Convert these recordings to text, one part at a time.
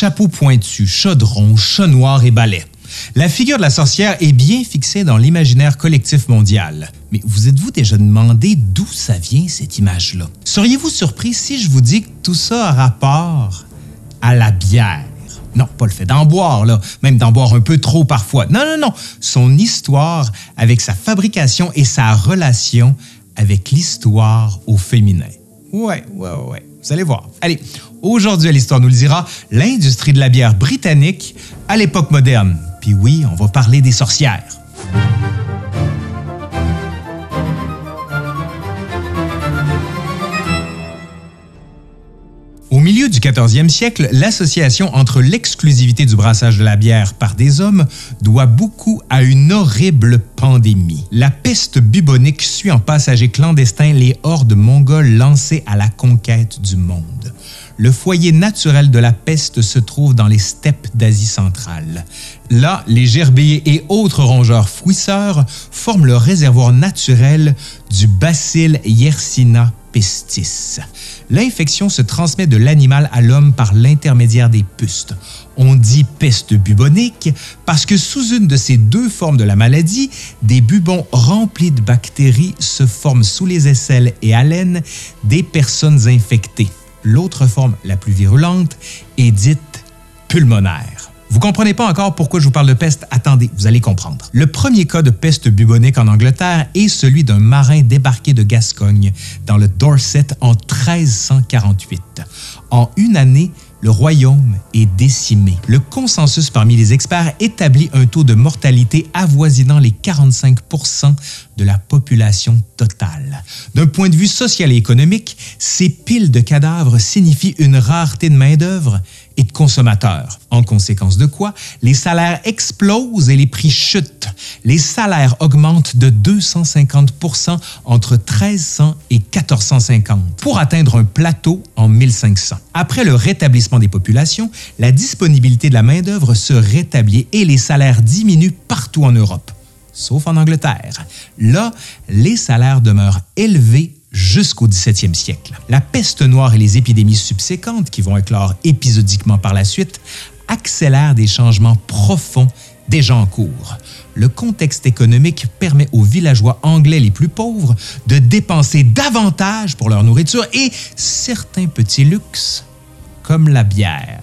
chapeau pointu, chaudron, chat noir et balai. La figure de la sorcière est bien fixée dans l'imaginaire collectif mondial. Mais vous êtes-vous déjà demandé d'où ça vient cette image-là? Seriez-vous surpris si je vous dis que tout ça a rapport à la bière? Non, pas le fait d'en boire, même d'en boire un peu trop parfois. Non, non, non. Son histoire avec sa fabrication et sa relation avec l'histoire au féminin. Ouais, ouais, ouais. Vous allez voir. Allez, aujourd'hui à l'Histoire nous le dira, l'industrie de la bière britannique à l'époque moderne. Puis oui, on va parler des sorcières. Milieu du 14e siècle, l'association entre l'exclusivité du brassage de la bière par des hommes doit beaucoup à une horrible pandémie. La peste bubonique suit en passager clandestin les hordes mongoles lancées à la conquête du monde. Le foyer naturel de la peste se trouve dans les steppes d'Asie centrale. Là, les gerbiers et autres rongeurs fouisseurs forment le réservoir naturel du bacille Yersinia pestis. L'infection se transmet de l'animal à l'homme par l'intermédiaire des pustes. On dit peste bubonique parce que sous une de ces deux formes de la maladie, des bubons remplis de bactéries se forment sous les aisselles et haleines des personnes infectées. L'autre forme, la plus virulente, est dite pulmonaire. Vous comprenez pas encore pourquoi je vous parle de peste? Attendez, vous allez comprendre. Le premier cas de peste bubonique en Angleterre est celui d'un marin débarqué de Gascogne dans le Dorset en 1348. En une année, le royaume est décimé. Le consensus parmi les experts établit un taux de mortalité avoisinant les 45% de la population totale. D'un point de vue social et économique, ces piles de cadavres signifient une rareté de main-d'œuvre et de consommateurs. En conséquence de quoi, les salaires explosent et les prix chutent. Les salaires augmentent de 250% entre 1300 et 1450 pour atteindre un plateau en 1500. Après le rétablissement des populations, la disponibilité de la main-d'œuvre se rétablit et les salaires diminuent partout en Europe, sauf en Angleterre. Là, les salaires demeurent élevés jusqu'au 17e siècle. La peste noire et les épidémies subséquentes, qui vont éclore épisodiquement par la suite, accélèrent des changements profonds déjà en cours. Le contexte économique permet aux villageois anglais les plus pauvres de dépenser davantage pour leur nourriture et certains petits luxes, comme la bière.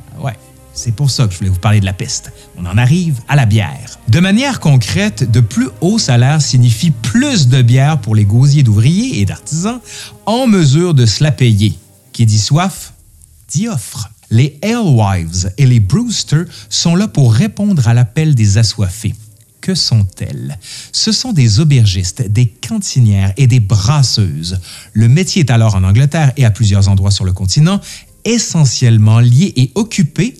C'est pour ça que je voulais vous parler de la peste. On en arrive à la bière. De manière concrète, de plus hauts salaires signifie plus de bière pour les gosiers d'ouvriers et d'artisans en mesure de se la payer. Qui dit soif, dit offre. Les alewives et les brewsters sont là pour répondre à l'appel des assoiffés. Que sont-elles? Ce sont des aubergistes, des cantinières et des brasseuses. Le métier est alors en Angleterre et à plusieurs endroits sur le continent essentiellement lié et occupé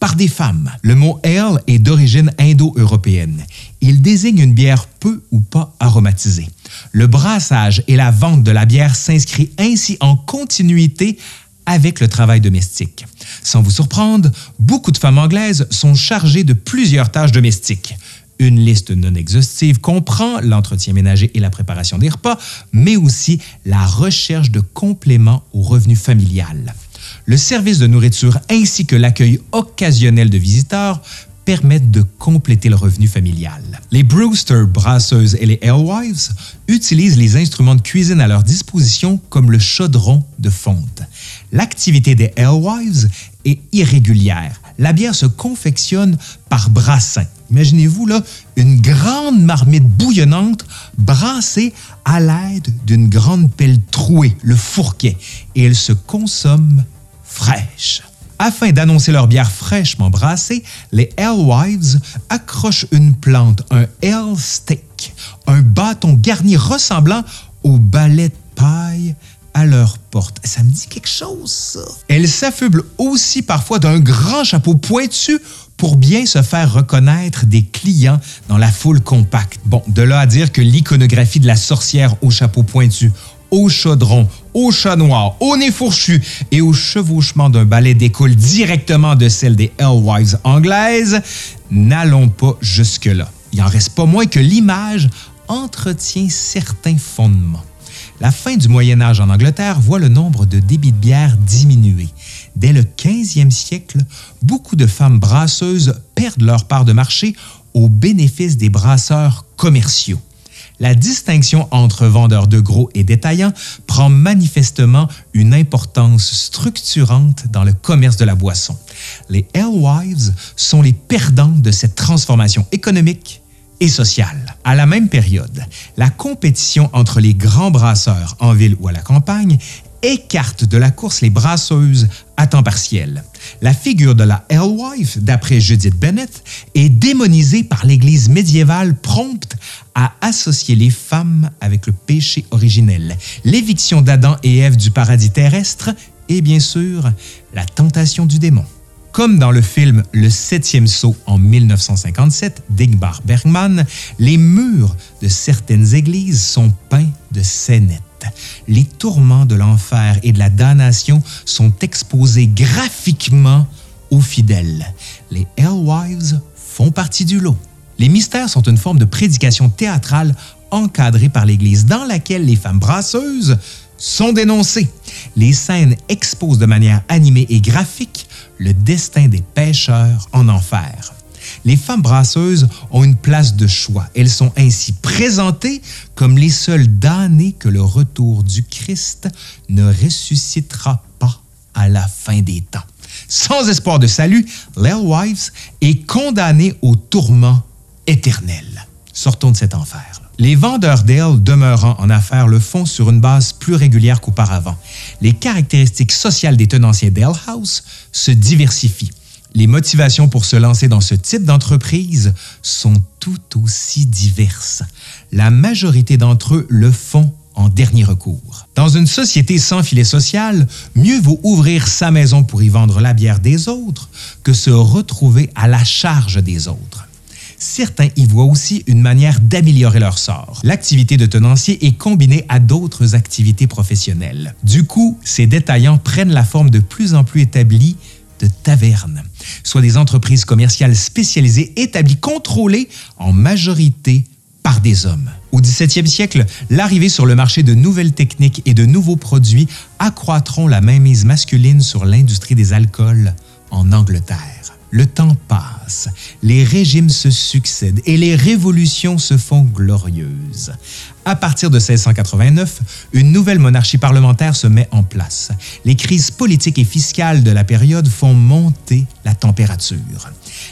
par des femmes. Le mot ale est d'origine indo-européenne. Il désigne une bière peu ou pas aromatisée. Le brassage et la vente de la bière s'inscrit ainsi en continuité avec le travail domestique. Sans vous surprendre, beaucoup de femmes anglaises sont chargées de plusieurs tâches domestiques. Une liste non exhaustive comprend l'entretien ménager et la préparation des repas, mais aussi la recherche de compléments au revenu familial. Le service de nourriture ainsi que l'accueil occasionnel de visiteurs permettent de compléter le revenu familial. Les Brewster, brasseuses et les alewives utilisent les instruments de cuisine à leur disposition comme le chaudron de fonte. L'activité des alewives est irrégulière. La bière se confectionne par brassin. Imaginez-vous là une grande marmite bouillonnante brassée à l'aide d'une grande pelle trouée, le fourquet, et elle se consomme Afin d'annoncer leur bière fraîchement brassée, les Alewives accrochent une plante, un ale stick, un bâton garni ressemblant au balai de paille à leur porte. Ça me dit quelque chose, ça. Elles s'affublent aussi parfois d'un grand chapeau pointu pour bien se faire reconnaître des clients dans la foule compacte. Bon, de là à dire que l'iconographie de la sorcière au chapeau pointu, au chaudron, au chat noir, au nez fourchu et au chevauchement d'un balai découle directement de celle des Alewives anglaises, n'allons pas jusque-là. Il en reste pas moins que l'image entretient certains fondements. La fin du Moyen Âge en Angleterre voit le nombre de débits de bière diminuer. dès le 15e siècle, beaucoup de femmes brasseuses perdent leur part de marché au bénéfice des brasseurs commerciaux. La distinction entre vendeurs de gros et détaillants prend manifestement une importance structurante dans le commerce de la boisson. Les Alewives sont les perdants de cette transformation économique et sociale. À la même période, la compétition entre les grands brasseurs en ville ou à la campagne écarte de la course les brasseuses à temps partiel. La figure de la Alewife, d'après Judith Bennett, est démonisée par l'Église médiévale prompte à associer les femmes avec le péché originel, l'éviction d'Adam et Ève du paradis terrestre et bien sûr la tentation du démon. Comme dans le film Le septième saut en 1957 d'Igmar Bergman, les murs de certaines églises sont peints de scénettes. Les tourments de l'enfer et de la damnation sont exposés graphiquement aux fidèles. Les Hellwives font partie du lot. Les mystères sont une forme de prédication théâtrale encadrée par l'Église dans laquelle les femmes brasseuses sont dénoncées. Les scènes exposent de manière animée et graphique le destin des pêcheurs en enfer. Les femmes brasseuses ont une place de choix. Elles sont ainsi présentées comme les seules damnées que le retour du Christ ne ressuscitera pas à la fin des temps. Sans espoir de salut, Wives est condamnée au tourment éternel. Sortons de cet enfer. Les vendeurs d'ailes demeurant en affaires le font sur une base plus régulière qu'auparavant. Les caractéristiques sociales des tenanciers d'ale house se diversifient. Les motivations pour se lancer dans ce type d'entreprise sont tout aussi diverses. La majorité d'entre eux le font en dernier recours. Dans une société sans filet social, mieux vaut ouvrir sa maison pour y vendre la bière des autres que se retrouver à la charge des autres certains y voient aussi une manière d'améliorer leur sort. L'activité de tenancier est combinée à d'autres activités professionnelles. Du coup, ces détaillants prennent la forme de plus en plus établie de tavernes, soit des entreprises commerciales spécialisées établies, contrôlées en majorité par des hommes. Au 17e siècle, l'arrivée sur le marché de nouvelles techniques et de nouveaux produits accroîtront la mainmise masculine sur l'industrie des alcools en Angleterre. Le temps passe, les régimes se succèdent et les révolutions se font glorieuses. À partir de 1689, une nouvelle monarchie parlementaire se met en place. Les crises politiques et fiscales de la période font monter la température.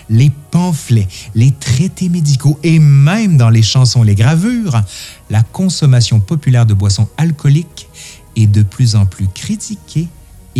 Les pamphlets, les traités médicaux et même dans les chansons les gravures, la consommation populaire de boissons alcooliques est de plus en plus critiquée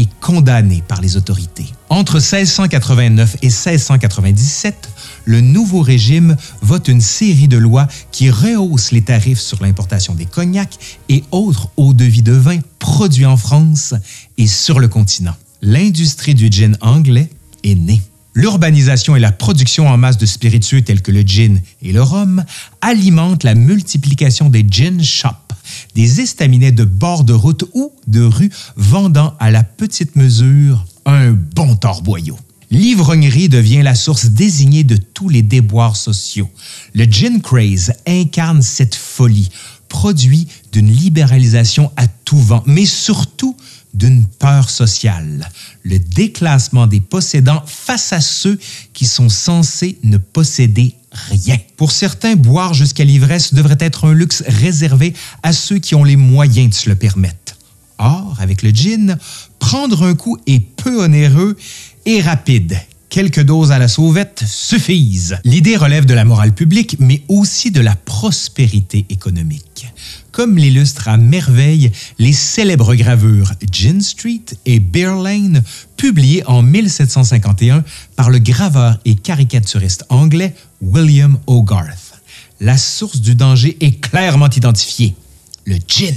condamné par les autorités. Entre 1689 et 1697, le nouveau régime vote une série de lois qui rehaussent les tarifs sur l'importation des cognacs et autres eaux-de-vie de vin produits en France et sur le continent. L'industrie du gin anglais est née. L'urbanisation et la production en masse de spiritueux tels que le gin et le rhum alimentent la multiplication des gin shops des estaminets de bord de route ou de rue vendant à la petite mesure un bon torboyau. L'ivrognerie devient la source désignée de tous les déboires sociaux. Le gin craze incarne cette folie, produit d'une libéralisation à tout vent, mais surtout d'une peur sociale, le déclassement des possédants face à ceux qui sont censés ne posséder rien. Pour certains, boire jusqu'à l'ivresse devrait être un luxe réservé à ceux qui ont les moyens de se le permettre. Or, avec le gin, prendre un coup est peu onéreux et rapide. Quelques doses à la sauvette suffisent. L'idée relève de la morale publique, mais aussi de la prospérité économique comme l'illustrent à merveille les célèbres gravures Gin Street et Beer Lane, publiées en 1751 par le graveur et caricaturiste anglais William Hogarth. La source du danger est clairement identifiée, le gin.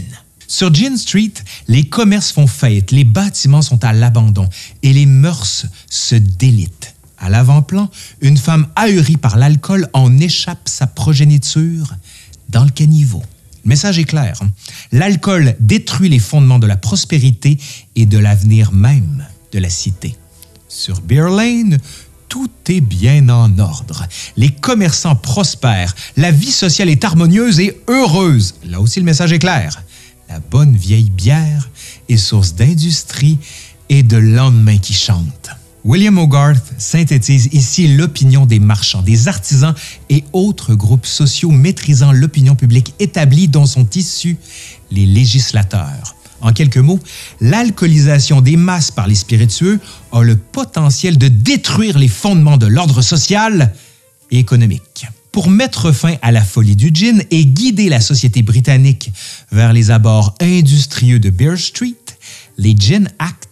Sur Gin Street, les commerces font faillite, les bâtiments sont à l'abandon et les mœurs se délitent. À l'avant-plan, une femme ahurie par l'alcool en échappe sa progéniture dans le caniveau. Le message est clair. Hein. L'alcool détruit les fondements de la prospérité et de l'avenir même de la cité. Sur Beer Lane, tout est bien en ordre. Les commerçants prospèrent, la vie sociale est harmonieuse et heureuse. Là aussi, le message est clair. La bonne vieille bière est source d'industrie et de lendemain qui chantent. William Hogarth synthétise ici l'opinion des marchands, des artisans et autres groupes sociaux maîtrisant l'opinion publique établie dont sont issus les législateurs. En quelques mots, l'alcoolisation des masses par les spiritueux a le potentiel de détruire les fondements de l'ordre social et économique. Pour mettre fin à la folie du gin et guider la société britannique vers les abords industrieux de Bear Street, les Gin Act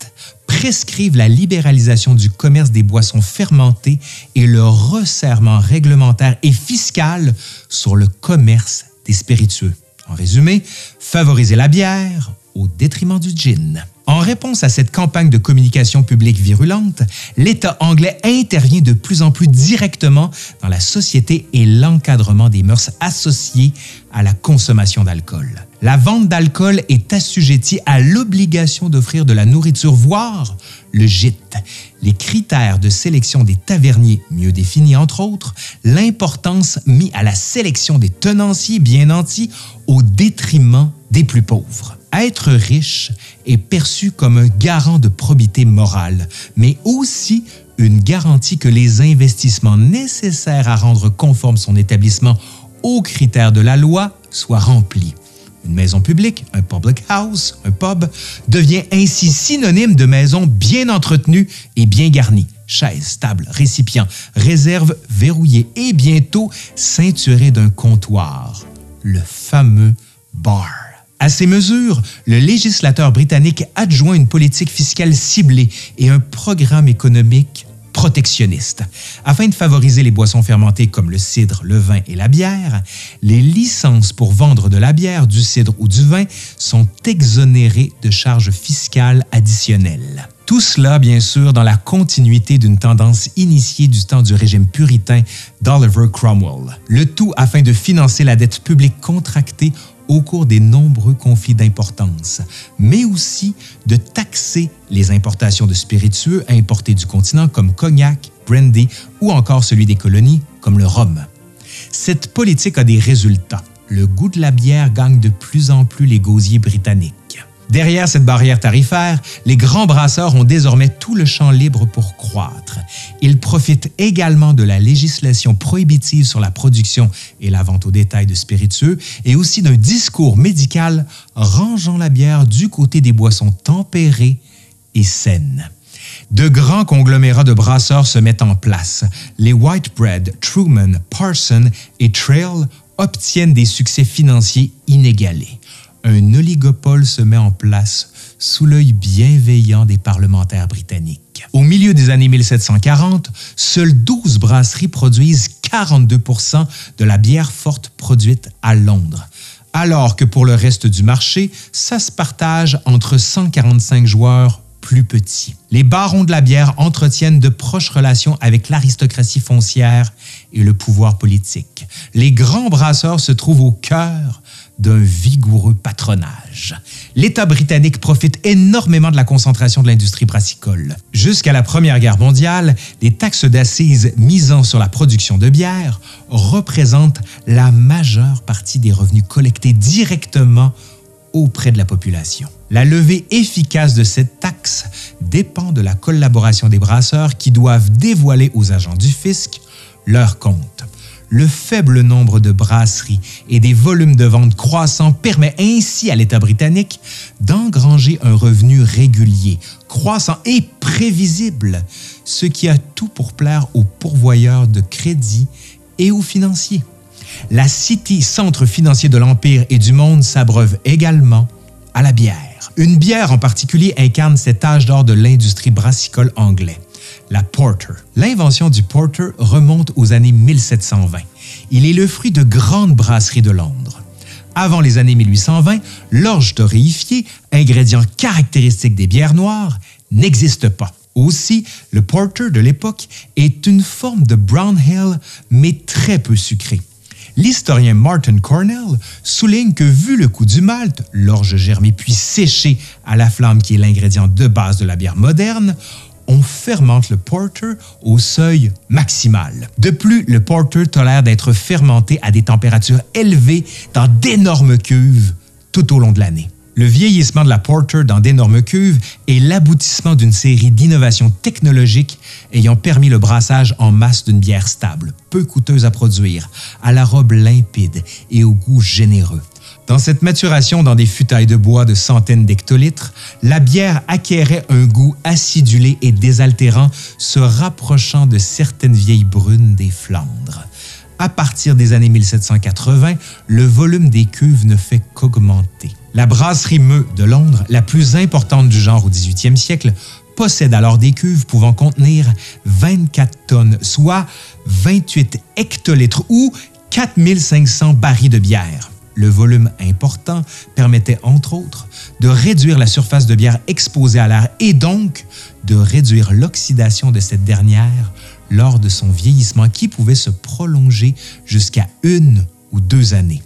prescrivent la libéralisation du commerce des boissons fermentées et le resserrement réglementaire et fiscal sur le commerce des spiritueux. En résumé, favoriser la bière au détriment du gin. En réponse à cette campagne de communication publique virulente, l'État anglais intervient de plus en plus directement dans la société et l'encadrement des mœurs associées à la consommation d'alcool. La vente d'alcool est assujettie à l'obligation d'offrir de la nourriture, voire le gîte. Les critères de sélection des taverniers, mieux définis entre autres, l'importance mise à la sélection des tenanciers bien nantis au détriment des plus pauvres. Être riche est perçu comme un garant de probité morale, mais aussi une garantie que les investissements nécessaires à rendre conforme son établissement aux critères de la loi soient remplis. Une maison publique, un public house, un pub, devient ainsi synonyme de maison bien entretenue et bien garnie. Chaises, tables, récipients, réserves verrouillées et bientôt ceinturées d'un comptoir, le fameux bar. À ces mesures, le législateur britannique adjoint une politique fiscale ciblée et un programme économique protectionniste. Afin de favoriser les boissons fermentées comme le cidre, le vin et la bière, les licences pour vendre de la bière, du cidre ou du vin sont exonérées de charges fiscales additionnelles. Tout cela, bien sûr, dans la continuité d'une tendance initiée du temps du régime puritain d'Oliver Cromwell. Le tout afin de financer la dette publique contractée au cours des nombreux conflits d'importance, mais aussi de taxer les importations de spiritueux importés du continent comme cognac, brandy ou encore celui des colonies comme le rhum. Cette politique a des résultats. Le goût de la bière gagne de plus en plus les gosiers britanniques. Derrière cette barrière tarifaire, les grands brasseurs ont désormais tout le champ libre pour croître. Ils profitent également de la législation prohibitive sur la production et la vente au détail de spiritueux et aussi d'un discours médical rangeant la bière du côté des boissons tempérées et saines. De grands conglomérats de brasseurs se mettent en place. Les Whitebread, Truman, Parson et Trail obtiennent des succès financiers inégalés un oligopole se met en place sous l'œil bienveillant des parlementaires britanniques. Au milieu des années 1740, seules 12 brasseries produisent 42% de la bière forte produite à Londres, alors que pour le reste du marché, ça se partage entre 145 joueurs plus. Les barons de la bière entretiennent de proches relations avec l'aristocratie foncière et le pouvoir politique. Les grands brasseurs se trouvent au cœur d'un vigoureux patronage. L'État britannique profite énormément de la concentration de l'industrie brassicole. Jusqu'à la Première Guerre mondiale, les taxes d'assises misant sur la production de bière représentent la majeure partie des revenus collectés directement auprès de la population. La levée efficace de cette taxe dépend de la collaboration des brasseurs qui doivent dévoiler aux agents du fisc leurs comptes. Le faible nombre de brasseries et des volumes de vente croissants permet ainsi à l'État britannique d'engranger un revenu régulier, croissant et prévisible, ce qui a tout pour plaire aux pourvoyeurs de crédit et aux financiers. La City, centre financier de l'Empire et du monde, s'abreuve également à la bière. Une bière en particulier incarne cet âge d'or de l'industrie brassicole anglais la porter. L'invention du porter remonte aux années 1720. Il est le fruit de grandes brasseries de Londres. Avant les années 1820, l'orge torréfiée, ingrédient caractéristique des bières noires, n'existe pas. Aussi, le porter de l'époque est une forme de brown ale, mais très peu sucré. L'historien Martin Cornell souligne que vu le coût du malt, l'orge germée puis séchée à la flamme qui est l'ingrédient de base de la bière moderne, on fermente le porter au seuil maximal. De plus, le porter tolère d'être fermenté à des températures élevées dans d'énormes cuves tout au long de l'année. Le vieillissement de la Porter dans d'énormes cuves est l'aboutissement d'une série d'innovations technologiques ayant permis le brassage en masse d'une bière stable, peu coûteuse à produire, à la robe limpide et au goût généreux. Dans cette maturation dans des futailles de bois de centaines d'hectolitres, la bière acquérait un goût acidulé et désaltérant, se rapprochant de certaines vieilles brunes des Flandres. À partir des années 1780, le volume des cuves ne fait qu'augmenter. La brasserie Meux de Londres, la plus importante du genre au 18e siècle, possède alors des cuves pouvant contenir 24 tonnes, soit 28 hectolitres ou 4500 barils de bière. Le volume important permettait, entre autres, de réduire la surface de bière exposée à l'air et donc de réduire l'oxydation de cette dernière lors de son vieillissement qui pouvait se prolonger jusqu'à une ou deux années.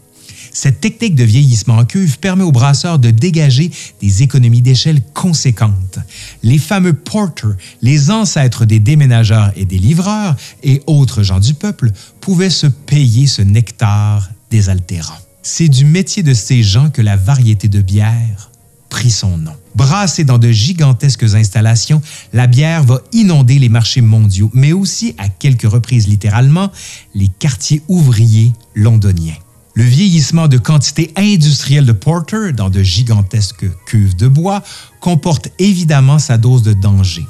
Cette technique de vieillissement en cuve permet aux brasseurs de dégager des économies d'échelle conséquentes. Les fameux porters, les ancêtres des déménageurs et des livreurs et autres gens du peuple, pouvaient se payer ce nectar désaltérant. C'est du métier de ces gens que la variété de bière prit son nom. Brassée dans de gigantesques installations, la bière va inonder les marchés mondiaux, mais aussi, à quelques reprises littéralement, les quartiers ouvriers londoniens. Le vieillissement de quantités industrielles de porter dans de gigantesques cuves de bois comporte évidemment sa dose de danger.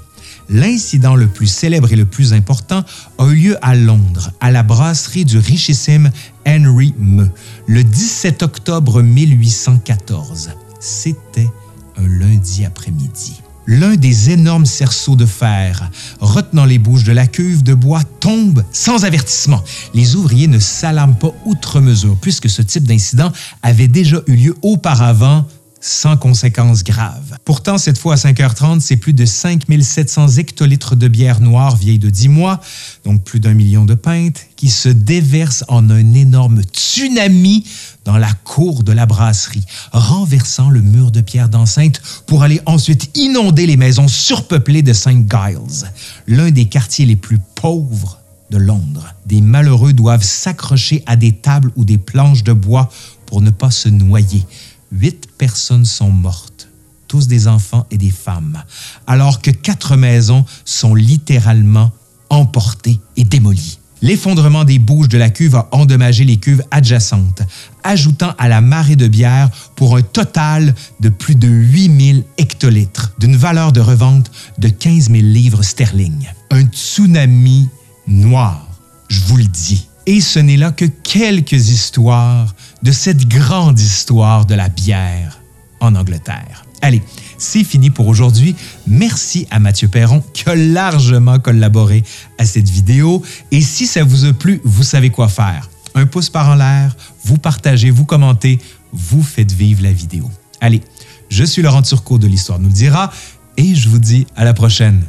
L'incident le plus célèbre et le plus important a eu lieu à Londres, à la brasserie du richissime Henry Meux, le 17 octobre 1814. C'était un lundi après-midi. L'un des énormes cerceaux de fer retenant les bouches de la cuve de bois tombe sans avertissement. Les ouvriers ne s'alarment pas outre mesure puisque ce type d'incident avait déjà eu lieu auparavant sans conséquences graves. Pourtant, cette fois à 5h30, c'est plus de 5700 hectolitres de bière noire vieille de 10 mois, donc plus d'un million de pintes, qui se déversent en un énorme tsunami dans la cour de la brasserie, renversant le mur de pierre d'enceinte pour aller ensuite inonder les maisons surpeuplées de St. Giles, l'un des quartiers les plus pauvres de Londres. Des malheureux doivent s'accrocher à des tables ou des planches de bois pour ne pas se noyer huit personnes sont mortes, tous des enfants et des femmes, alors que quatre maisons sont littéralement emportées et démolies. L'effondrement des bouches de la cuve a endommagé les cuves adjacentes, ajoutant à la marée de bière pour un total de plus de 8000 hectolitres, d'une valeur de revente de 15 000 livres sterling. Un tsunami noir, je vous le dis. Et ce n'est là que quelques histoires de cette grande histoire de la bière en Angleterre. Allez, c'est fini pour aujourd'hui. Merci à Mathieu Perron qui a largement collaboré à cette vidéo. Et si ça vous a plu, vous savez quoi faire. Un pouce par en l'air, vous partagez, vous commentez, vous faites vivre la vidéo. Allez, je suis Laurent Turcot de l'Histoire nous le dira et je vous dis à la prochaine.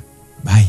Bye.